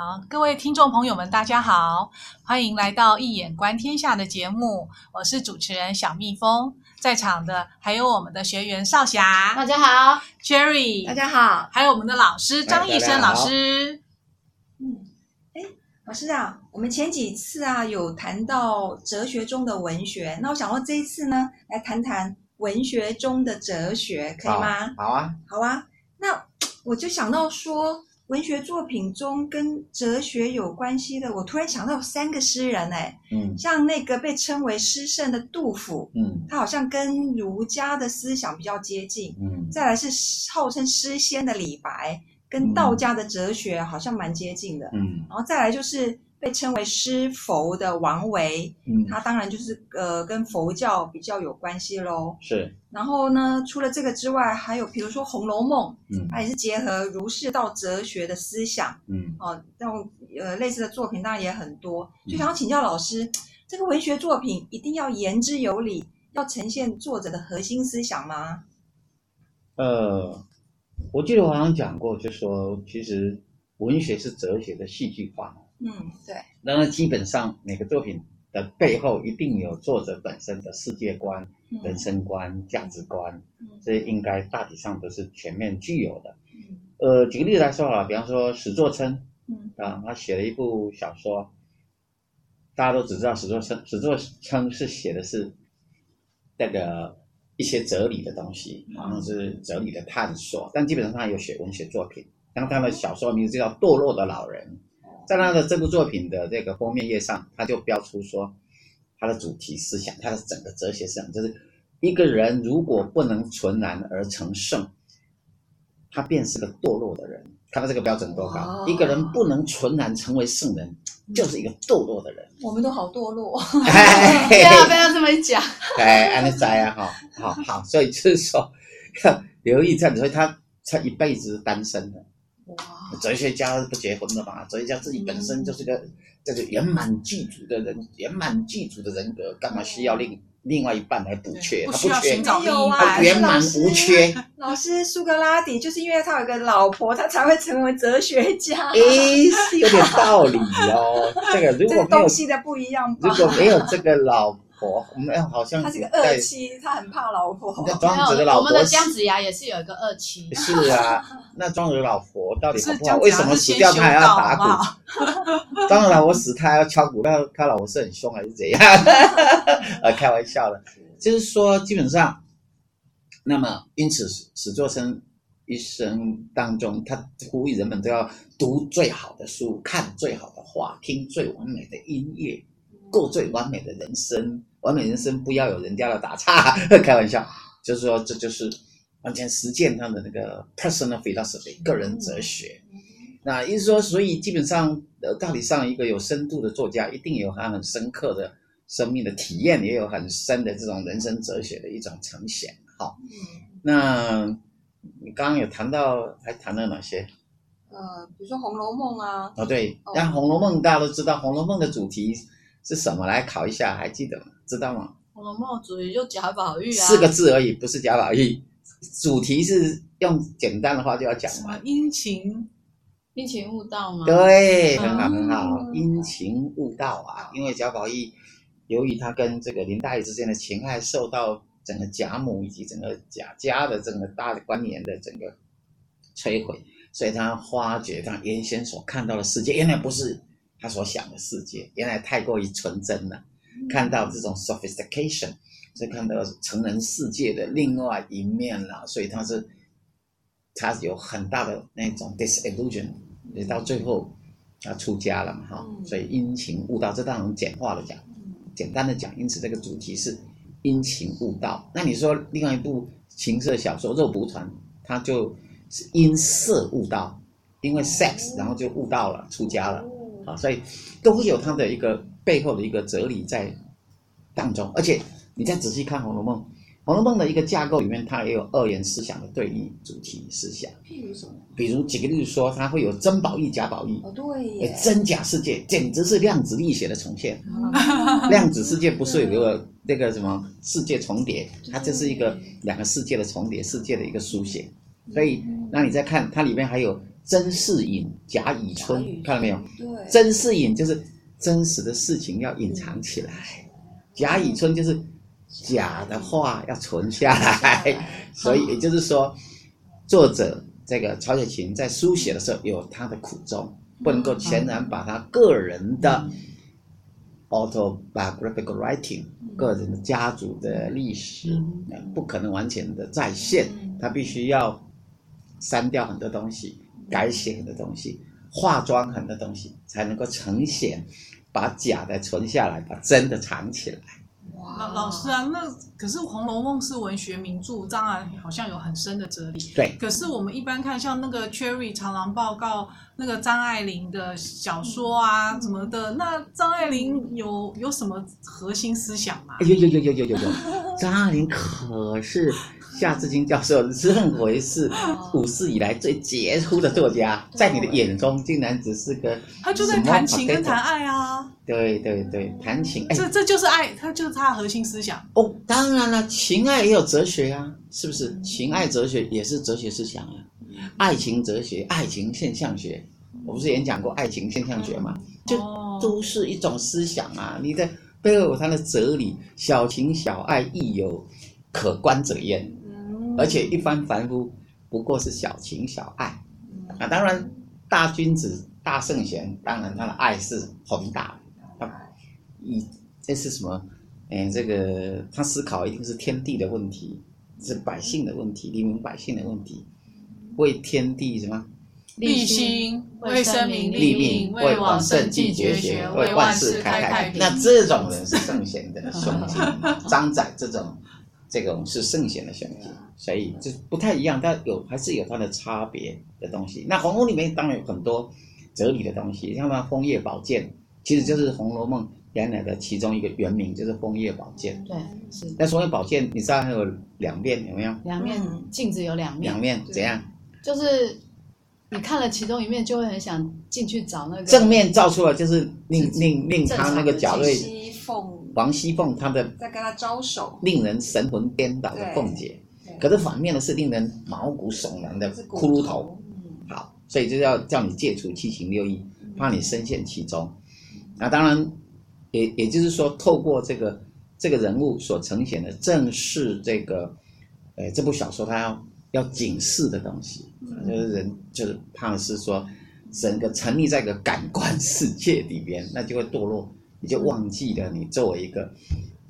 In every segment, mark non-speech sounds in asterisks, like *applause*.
好，各位听众朋友们，大家好，欢迎来到《一眼观天下》的节目，我是主持人小蜜蜂，在场的还有我们的学员少霞，大家好，Cherry，大家好，还有我们的老师张艺生老师。嗯，哎，老师啊，我们前几次啊有谈到哲学中的文学，那我想说这一次呢，来谈谈文学中的哲学，可以吗？好，好啊，好啊。那我就想到说。文学作品中跟哲学有关系的，我突然想到三个诗人哎，嗯，像那个被称为诗圣的杜甫，嗯，他好像跟儒家的思想比较接近，嗯，再来是号称诗仙的李白，跟道家的哲学好像蛮接近的，嗯，然后再来就是。被称为诗佛的王维，嗯，他当然就是呃跟佛教比较有关系喽。是。然后呢，除了这个之外，还有比如说《红楼梦》，嗯，它也是结合儒释道哲学的思想，嗯，哦，这种呃类似的作品当然也很多。就想要请教老师，嗯，这个文学作品一定要言之有理，要呈现作者的核心思想吗？呃，我记得我好像讲过，就说其实文学是哲学的戏剧化。嗯，对。然后基本上每个作品的背后一定有作者本身的世界观、嗯、人生观、价值观，这些应该大体上都是全面具有的。嗯、呃，举个例子来说啊，比方说史作琛，嗯啊，他写了一部小说，大家都只知道史作琛，史作琛是写的是那个一些哲理的东西，好像是哲理的探索，但基本上他有写文学作品，然后他的小说名字叫《堕落的老人》。在他的这部作品的这个封面页上，他就标出说，他的主题思想，他的整个哲学思想，就是一个人如果不能纯然而成圣，他便是个堕落的人。看到这个标准多高？哦、一个人不能纯然成为圣人，就是一个堕落的人。我们都好堕落，*laughs* 不要不要这么一讲。*laughs* 哎，安利哉啊，哈，好好，所以就是说要留意这样子，所以他他一辈子单身的。哇哲学家不结婚的嘛？哲学家自己本身就是个这个圆满具足的人，圆满具足的人格，干嘛需要另另外一半来补缺？他不缺，他圆满无缺。*laughs* 老师苏格拉底就是因为他有个老婆，他才会成为哲学家。诶，是有点道理哦。这个如果没有东西的不一样，如果没有这个老。婆，我们好像他是个二妻，他很怕老婆。那庄子的老婆，我们的姜子牙也是有一个二妻。是啊，那庄子的老婆到底好不好？为什么死掉他还要打鼓？*laughs* 庄子老婆死他还要敲鼓，那他老婆是很凶还是怎样？呃，*laughs* 开玩笑的，就是说基本上，那么因此史作生一生当中，他呼吁人们都要读最好的书，看最好的画，听最完美的音乐。过最完美的人生，完美人生不要有人家的打岔，*laughs* 开玩笑，就是说这就是完全实践他的那个 personal philosophy 个人哲学。那意思说，所以基本上呃，道理上一个有深度的作家，一定有他很深刻的生命的体验，也有很深的这种人生哲学的一种呈现。好，那你刚刚有谈到，还谈了哪些？呃，比如说《红楼梦》啊。哦，对，但《红楼梦》大家都知道，《红楼梦》的主题。是什么？来考一下，还记得吗？知道吗？《红楼梦》主题就贾宝玉啊，四个字而已，不是贾宝玉。主题是用简单的话就要讲嘛，殷勤，殷勤悟道吗？对，很好很好，殷勤悟道啊。因为贾宝玉，由于他跟这个林黛玉之间的情爱受到整个贾母以及整个贾家的整个大的观念的整个摧毁，所以他发觉他原先所看到的世界，原来不是。他所想的世界原来太过于纯真了，看到这种 sophistication，所以看到成人世界的另外一面了，所以他是他有很大的那种 disillusion，也到最后他出家了嘛哈，所以殷勤悟道，这当然简化的讲，简单的讲，因此这个主题是殷勤悟道。那你说另外一部情色小说《肉蒲团》，他就是因色悟道，因为 sex 然后就悟道了，出家了。啊，所以都会有它的一个背后的一个哲理在当中，而且你再仔细看《红楼梦》，《红楼梦》的一个架构里面，它也有二元思想的对立主题思想。譬如什么？比如举个例子说，它会有真宝玉、假宝玉。哦，对耶。真假世界简直是量子力学的重现。*laughs* 量子世界不是有一个那个什么世界重叠，它这是一个两个世界的重叠，世界的一个书写。所以，那你再看它里面还有。真是隐，贾以春，看到没有？对，真是隐就是真实的事情要隐藏起来，贾以春就是假的话要存下来。所以也就是说，作者这个曹雪芹在书写的时候有他的苦衷，不能够全然把他个人的 autobiographical writing，个人的家族的历史，不可能完全的再现，他必须要删掉很多东西。改写很多东西，化妆很多东西，才能够呈现，把假的存下来，把真的藏起来。哇，老师啊，那可是《红楼梦》是文学名著，当然好像有很深的哲理。对。可是我们一般看，像那个《Cherry 长廊报告》，那个张爱玲的小说啊，什么的，那张爱玲有有什么核心思想吗？有有有有有有有，*laughs* 张爱玲可是。夏志清教授认为是五四以来最杰出的作家，在你的眼中竟然只是个他就在谈情跟谈爱啊。对对对，谈情，这这就是爱，他就是他的核心思想。哦，当然了，情爱也有哲学啊，是不是？情爱哲学也是哲学思想啊。爱情哲学、爱情现象学，我不是演讲过爱情现象学吗？就都是一种思想啊。你的背后有他的哲理，小情小爱亦有可观者焉。而且一般凡夫不过是小情小爱，啊，当然大君子大圣贤，当然他的爱是宏大的，啊，以这是什么？哎，这个他思考一定是天地的问题，是百姓的问题，黎民百姓的问题，为天地什么？立心，为生民立命，为往圣继绝学，为万世开太平。那这种人是圣贤的兄弟，张载这种。这种是圣贤的兄弟，所以就不太一样，但有还是有它的差别的东西。那《红楼》里面当然有很多哲理的东西，像那《枫叶宝剑》，其实就是《红楼梦》原来的其中一个原名，就是《枫叶宝剑》。对，是。那《枫叶宝剑》，你知道还有两面有没有？两面镜子有两面。两面怎样？就是你看了其中一面，就会很想进去找那个。正面照出来就是令令令他那个贾瑞。王熙凤，她的在跟他招手，令人神魂颠倒的凤姐，可是反面的是令人毛骨悚然的骷髅头。好，所以就要叫你戒除七情六欲，怕你深陷其中。那当然，也也就是说，透过这个这个人物所呈现的，正是这个，呃，这部小说它要要警示的东西，就是人就是怕是说，整个沉溺在一个感官世界里边，那就会堕落。你就忘记了你作为一个，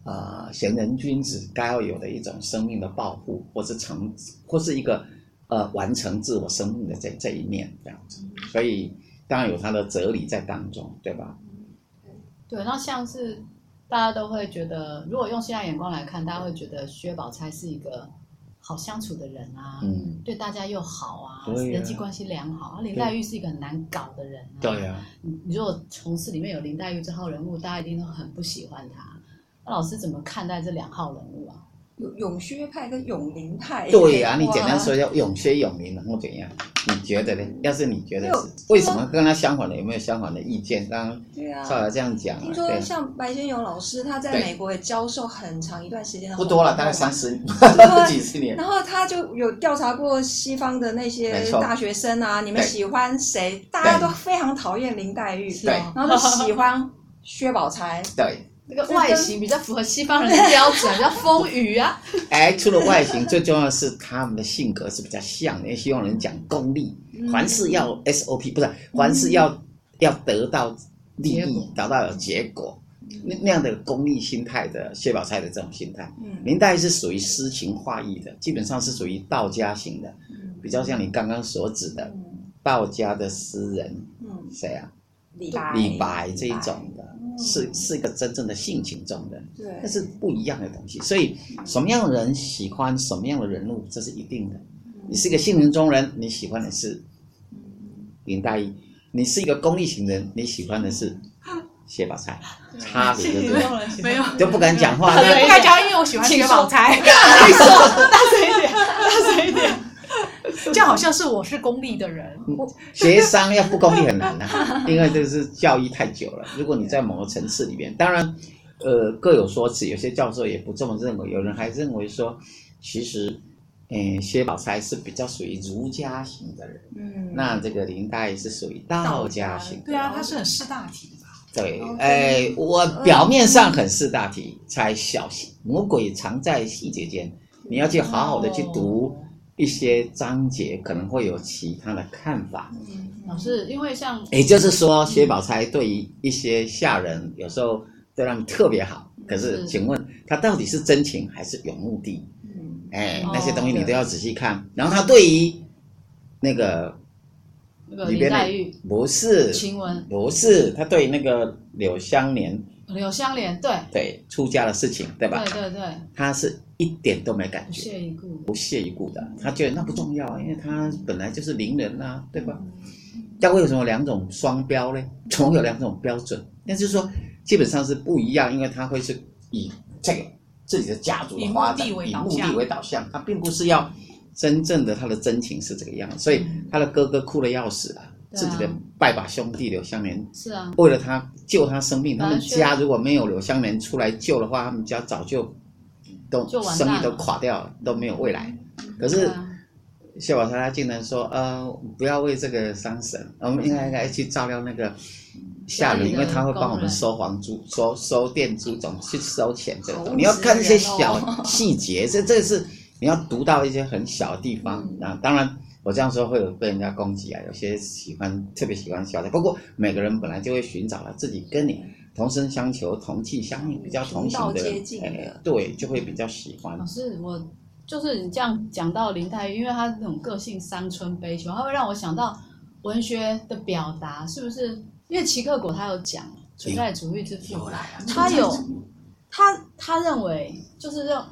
呃，贤人君子该要有的一种生命的抱负，或是成，或是一个，呃，完成自我生命的这这一面这样子。所以当然有它的哲理在当中，对吧？对，那像是大家都会觉得，如果用现在眼光来看，大家会觉得薛宝钗是一个。好相处的人啊，嗯，对大家又好啊，啊人际关系良好。林黛玉是一个很难搞的人啊。对啊，你你如果从事里面有林黛玉这号人物，大家一定都很不喜欢她。那老师怎么看待这两号人物啊？有永薛派跟永林派。对呀、啊，你简单说一下永薛永林，然后怎样？你觉得呢？要是你觉得是为什么跟他相反的？有没有相反的意见？刚刚对啊，少来这样讲、啊。听说像白先勇老师，他在美国也教授很长一段时间的，不多了，大概三十 *laughs* 几十年。然后他就有调查过西方的那些大学生啊，你们喜欢谁？大家都非常讨厌林黛玉，对，然后就喜欢薛宝钗，对。那个外形比较符合西方人的标准，比较丰腴啊。*laughs* 哎，除了外形，最重要的是他们的性格是比较像的，因为西方人讲功利，凡事要 SOP，不是凡事要、嗯、要得到利益，得到有结果，那那样的功利心态的薛宝钗的这种心态。嗯，林黛是属于诗情画意的，基本上是属于道家型的，比较像你刚刚所指的道家的诗人。嗯，谁啊？李白，李白这一种的。是是一个真正的性情中人，对，那是不一样的东西。所以什么样的人喜欢什么样的人物，这是一定的。你是一个性情中人，你喜欢的是林黛玉；你是一个功利型人，你喜欢的是 *laughs* 薛宝钗。差别对不对？没有，就不敢讲话，不敢讲，因为我喜欢薛宝钗。*laughs* 大声一点，大声一点。这样好像是我是功利的人，协商要不功利很难啊，因为这是教育太久了。如果你在某个层次里面，当然，呃，各有说辞，有些教授也不这么认为，有人还认为说，其实嗯，薛宝钗是比较属于儒家型的人，嗯，那这个林黛玉是属于道家型的。对啊，他是很识大体的吧？对，哎，我表面上很识大体，才小心魔鬼藏在细节间，你要去好好的去读一些章节，可能会有其他的看法。嗯，老师，因为像，也就是说，薛宝钗对于一些下人，有时候对他们特别好，可是，请问他到底是真情还是有目的？嗯哎，那些东西你都要仔细看。然后他对于那个里边的不是晴雯，不是他对那个柳湘莲，柳湘莲对对出家的事情，对吧？对对对，他是一点都没感觉，不屑一顾，不屑一顾的。他觉得那不重要，因为他本来就是伶人呐，对吧？要为什么两种双标呢？*laughs* 总有两种标准，那就是说基本上是不一样，因为他会是以这个。自己的家族的发展以目的为导向，他并不是要真正的他的真情是这个样子，所以他的哥哥哭的要死啊，自己的拜把兄弟柳湘莲是啊，为了他救他生命，他们家如果没有柳湘莲出来救的话，他们家早就都生意都垮掉了，都没有未来。可是谢宝钗他竟然说，呃，不要为这个伤神，我们应该应该去照料那个。下人，因为他会帮我们收房租、收收店租，总去收钱这种。你要看一些小细节，这这是你要读到一些很小的地方啊。当然，我这样说会有被人家攻击啊。有些喜欢特别喜欢小的，不过每个人本来就会寻找了自己跟你同声相求、同气相应、比较同频的人，哎，对，就会比较喜欢。老师，我就是你这样讲到林黛玉，因为她那种个性伤春悲秋，她会让我想到文学的表达，是不是？因为齐克果他有讲存在主义之父，他有他他认为就是让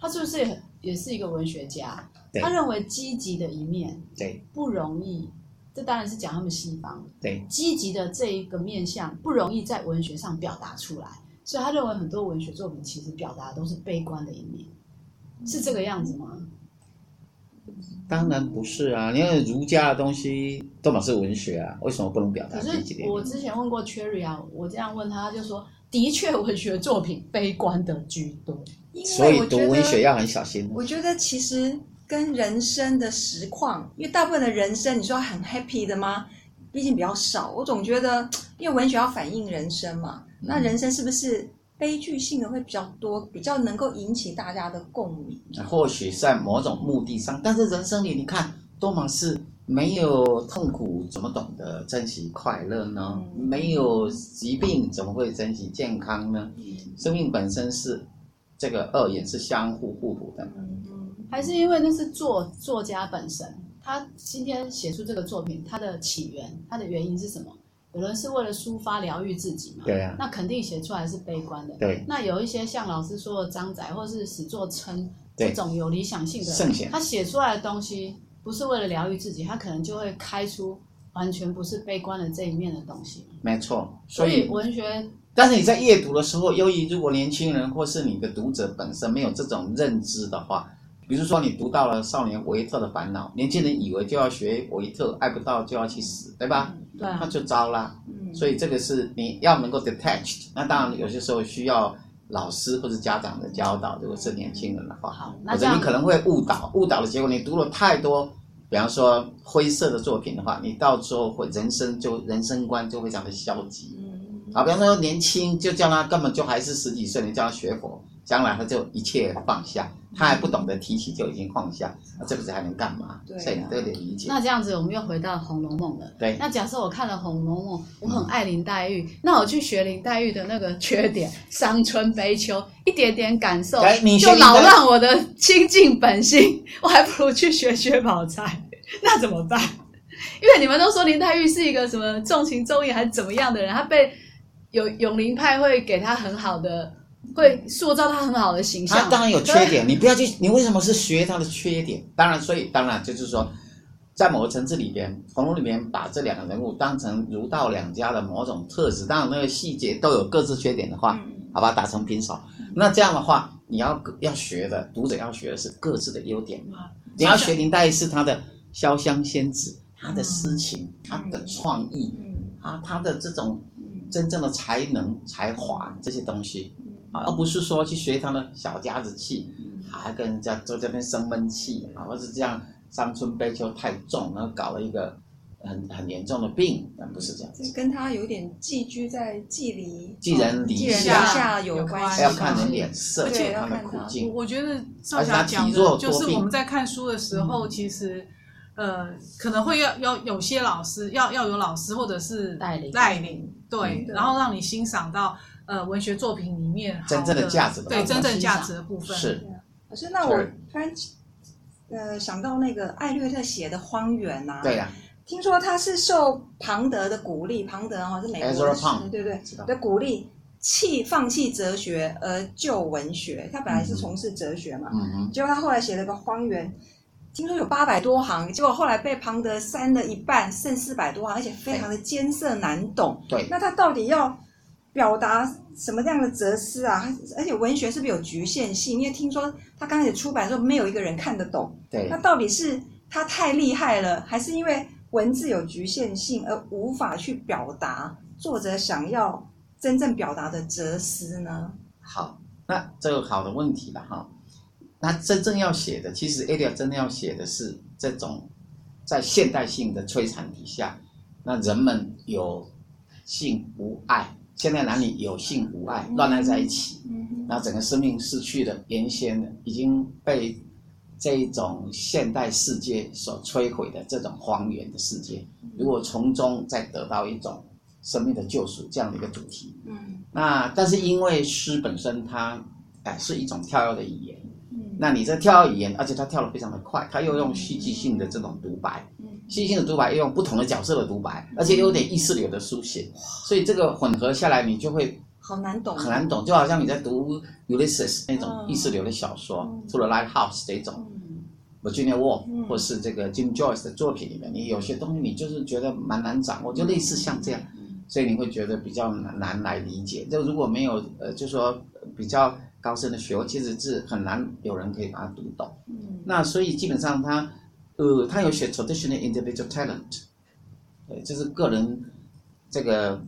他是不是也也是一个文学家？他认为积极的一面对不容易，这当然是讲他们西方对积极的这一个面向不容易在文学上表达出来，所以他认为很多文学作品其实表达的都是悲观的一面，是这个样子吗？当然不是啊！因为儒家的东西都嘛是文学啊，为什么不能表达？可是我之前问过 Cherry 啊，我这样问他，他就说，的确文学作品悲观的居多，所以读文学要很小心。我觉得其实跟人生的实况，因为大部分的人生，你说很 happy 的吗？毕竟比较少。我总觉得，因为文学要反映人生嘛，那人生是不是？悲剧性的会比较多，比较能够引起大家的共鸣。或许在某种目的上，但是人生里你看，多么是没有痛苦，怎么懂得珍惜快乐呢？嗯、没有疾病，怎么会珍惜健康呢？嗯、生命本身是这个二元是相互互补的。嗯，还是因为那是作作家本身，他今天写出这个作品，他的起源，他的原因是什么？有人是为了抒发疗愈自己嘛？对啊，那肯定写出来是悲观的。对，那有一些像老师说的张载，或是史作琛这种有理想性的人，他写出来的东西不是为了疗愈自己，他可能就会开出完全不是悲观的这一面的东西。没错，所以文学，但是你在阅读的时候，由于如果年轻人或是你的读者本身没有这种认知的话，比如说你读到了少年维特的烦恼，年轻人以为就要学维特，爱不到就要去死，对吧？嗯对，他就糟了，嗯，所以这个是你要能够 detached。那当然有些时候需要老师或者家长的教导，如果是年轻人的话，好，或者你可能会误导，误导的结果你读了太多，比方说灰色的作品的话，你到时候会人生就人生观就非常的消极，嗯，好，比方说年轻就叫他根本就还是十几岁，你叫他学佛。将来他就一切放下，他还不懂得提起就已经放下，那这个时还能干嘛？对、啊，所以你都得理解。那这样子，我们又回到《红楼梦》了。对。那假设我看了《红楼梦》，我很爱林黛玉，嗯、那我去学林黛玉的那个缺点，伤春悲秋，一点点感受，就扰乱我的清净本心，我还不如去学薛宝钗，*laughs* 那怎么办？因为你们都说林黛玉是一个什么重情重义还是怎么样的人，她被有永龄派会给她很好的。会塑造他很好的形象。他当然有缺点，你不要去，你为什么是学他的缺点？当然，所以当然就是说，在某个层次里边，《红楼》里面把这两个人物当成儒道两家的某种特质，当然那个细节都有各自缺点的话，嗯、好吧，打成平手。嗯、那这样的话，你要要学的读者要学的是各自的优点。嗯、你要学林黛玉是她的潇湘仙子，她的诗情，她的创意，啊，她的这种真正的才能、才华这些东西。而不是说去学他的小家子气，还跟人家坐这边生闷气啊，或是这样伤春悲秋太重，然后搞了一个很很严重的病，但不是这样子。跟他有点寄居在寄离寄人篱下有关系，要看人脸色，而且他的苦境。我觉得少侠讲的就是我们在看书的时候，其实。呃，可能会要要有些老师要要有老师或者是带领带领，对，然后让你欣赏到呃文学作品里面真正的价值，对真正价值的部分。是，可是那我突然呃想到那个艾略特写的《荒原》呐，对呀，听说他是受庞德的鼓励，庞德哈是美国人，对对的鼓励，弃放弃哲学而就文学。他本来是从事哲学嘛，嗯结果他后来写了个《荒原》。听说有八百多行，结果后来被庞德删了一半，剩四百多行，而且非常的艰涩难懂。对，那他到底要表达什么样的哲思啊？而且文学是不是有局限性？因为听说他刚开始出版的时候，没有一个人看得懂。对，那到底是他太厉害了，还是因为文字有局限性而无法去表达作者想要真正表达的哲思呢？好，那这个好的问题了哈。那真正要写的，其实艾略真的要写的是这种，在现代性的摧残底下，那人们有性无爱，现在男女有性无爱，乱爱在一起，那整个生命失去了原先的，已经被这一种现代世界所摧毁的这种荒原的世界，如果从中再得到一种生命的救赎，这样的一个主题，嗯，那但是因为诗本身它哎是一种跳跃的语言。那你这跳跃语言，而且它跳得非常的快，它又用戏剧性的这种独白，戏剧性的独白要用不同的角色的独白，而且有点意识流的书写，所以这个混合下来，你就会好难懂，很难懂，就好像你在读 Ulysses 那种意识流的小说，除了 Lighthouse 这种，Virginia Woolf 或是这个 Jim Joyce 的作品里面，你有些东西你就是觉得蛮难掌握，就类似像这样，所以你会觉得比较难难来理解。就如果没有呃，就说比较。高深的学问其实是很难有人可以把它读懂。嗯，那所以基本上他，呃，他有写 traditional individual talent，对，就是个人这个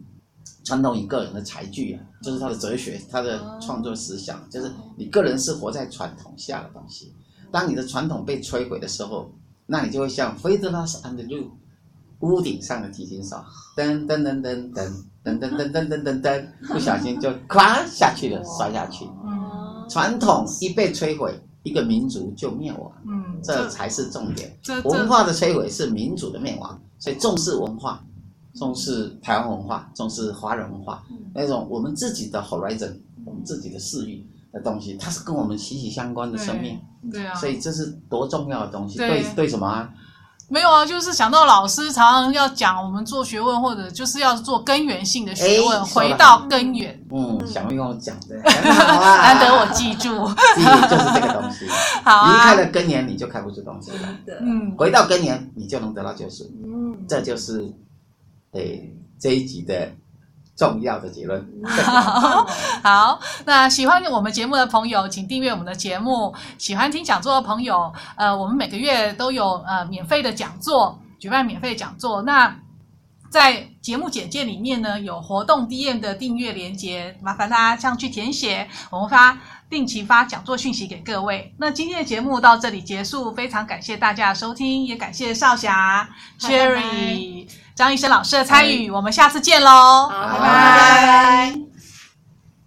传统与个人的才具啊，就是他的哲学，他的创作思想，就是你个人是活在传统下的东西。当你的传统被摧毁的时候，那你就会像 Fiddler on the Roof 屋顶上的提琴手，噔噔噔噔噔噔噔噔噔噔噔噔，不小心就 *laughs* 咵下去了，摔下去。传统一被摧毁，一个民族就灭亡。嗯，这才是重点。文化的摧毁是民族的灭亡，所以重视文化，重视台湾文化，重视华人文化，那种我们自己的 horizon，我们自己的视域的东西，它是跟我们息息相关的生命。对啊，所以这是多重要的东西。对对，什么啊？没有啊，就是想到老师常常要讲，我们做学问或者就是要做根源性的学问，回到根源。嗯，想跟我讲的，*laughs* 难得我记住，记住就是这个东西。*laughs* 好啊，离开了根源，你就开不出东西来。嗯，回到根源，你就能得到救赎。嗯，这就是，诶，这一集的。重要的结论。*laughs* 好，那喜欢我们节目的朋友，请订阅我们的节目。喜欢听讲座的朋友，呃，我们每个月都有呃免费的讲座，举办免费讲座。那在节目简介里面呢，有活动 DM 的订阅连接，麻烦大家这样去填写。我们发定期发讲座讯息给各位。那今天的节目到这里结束，非常感谢大家的收听，也感谢少侠 Cherry。张医生老师的参与，我们下次见喽！好，拜拜。